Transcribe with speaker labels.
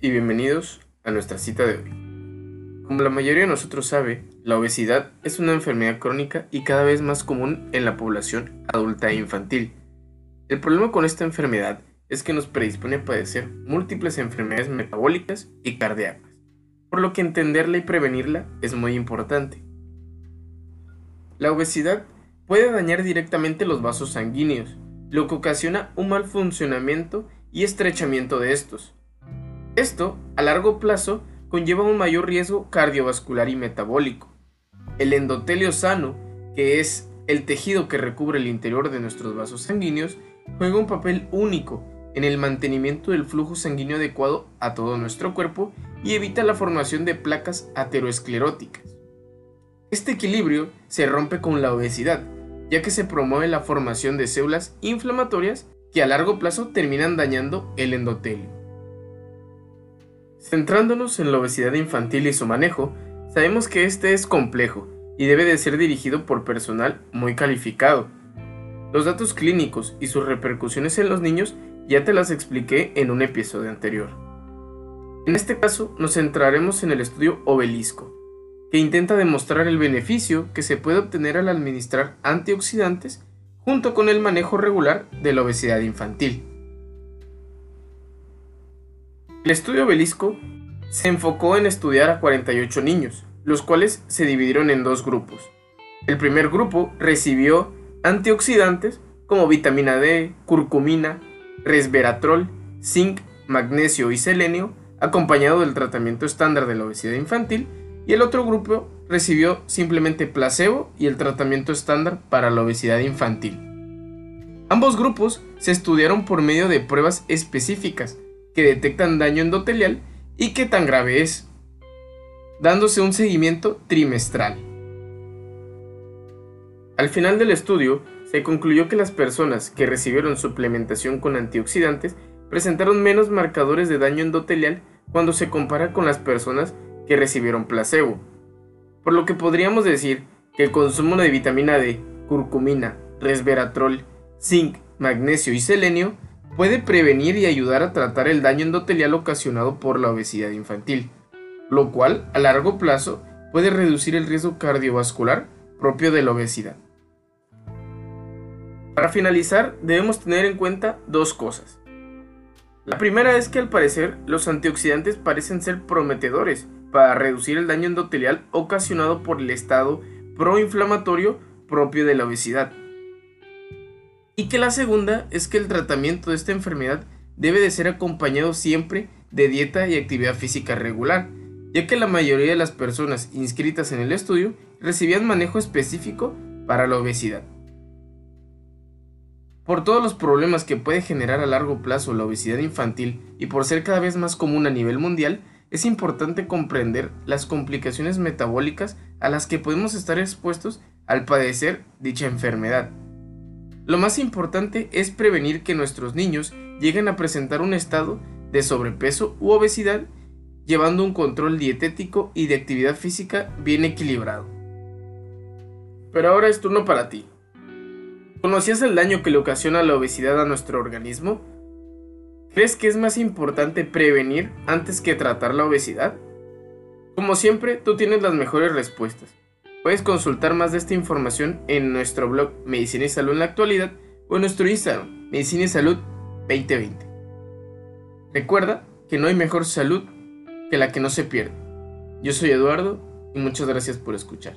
Speaker 1: y bienvenidos a nuestra cita de hoy. Como la mayoría de nosotros sabe, la obesidad es una enfermedad crónica y cada vez más común en la población adulta e infantil. El problema con esta enfermedad es que nos predispone a padecer múltiples enfermedades metabólicas y cardíacas, por lo que entenderla y prevenirla es muy importante. La obesidad puede dañar directamente los vasos sanguíneos, lo que ocasiona un mal funcionamiento y estrechamiento de estos. Esto, a largo plazo, conlleva un mayor riesgo cardiovascular y metabólico. El endotelio sano, que es el tejido que recubre el interior de nuestros vasos sanguíneos, juega un papel único en el mantenimiento del flujo sanguíneo adecuado a todo nuestro cuerpo y evita la formación de placas ateroscleróticas. Este equilibrio se rompe con la obesidad, ya que se promueve la formación de células inflamatorias que a largo plazo terminan dañando el endotelio. Centrándonos en la obesidad infantil y su manejo, sabemos que este es complejo y debe de ser dirigido por personal muy calificado. Los datos clínicos y sus repercusiones en los niños ya te las expliqué en un episodio anterior. En este caso nos centraremos en el estudio Obelisco, que intenta demostrar el beneficio que se puede obtener al administrar antioxidantes junto con el manejo regular de la obesidad infantil. El estudio Obelisco se enfocó en estudiar a 48 niños, los cuales se dividieron en dos grupos. El primer grupo recibió antioxidantes como vitamina D, curcumina, resveratrol, zinc, magnesio y selenio, acompañado del tratamiento estándar de la obesidad infantil, y el otro grupo recibió simplemente placebo y el tratamiento estándar para la obesidad infantil. Ambos grupos se estudiaron por medio de pruebas específicas que detectan daño endotelial y qué tan grave es, dándose un seguimiento trimestral. Al final del estudio, se concluyó que las personas que recibieron suplementación con antioxidantes presentaron menos marcadores de daño endotelial cuando se compara con las personas que recibieron placebo. Por lo que podríamos decir que el consumo de vitamina D, curcumina, resveratrol, zinc, magnesio y selenio puede prevenir y ayudar a tratar el daño endotelial ocasionado por la obesidad infantil, lo cual a largo plazo puede reducir el riesgo cardiovascular propio de la obesidad. Para finalizar, debemos tener en cuenta dos cosas. La primera es que al parecer los antioxidantes parecen ser prometedores para reducir el daño endotelial ocasionado por el estado proinflamatorio propio de la obesidad. Y que la segunda es que el tratamiento de esta enfermedad debe de ser acompañado siempre de dieta y actividad física regular, ya que la mayoría de las personas inscritas en el estudio recibían manejo específico para la obesidad. Por todos los problemas que puede generar a largo plazo la obesidad infantil y por ser cada vez más común a nivel mundial, es importante comprender las complicaciones metabólicas a las que podemos estar expuestos al padecer dicha enfermedad. Lo más importante es prevenir que nuestros niños lleguen a presentar un estado de sobrepeso u obesidad llevando un control dietético y de actividad física bien equilibrado. Pero ahora es turno para ti. ¿Conocías el daño que le ocasiona la obesidad a nuestro organismo? ¿Crees que es más importante prevenir antes que tratar la obesidad? Como siempre, tú tienes las mejores respuestas. Puedes consultar más de esta información en nuestro blog Medicina y Salud en la actualidad o en nuestro Instagram, Medicina y Salud 2020. Recuerda que no hay mejor salud que la que no se pierde. Yo soy Eduardo y muchas gracias por escuchar.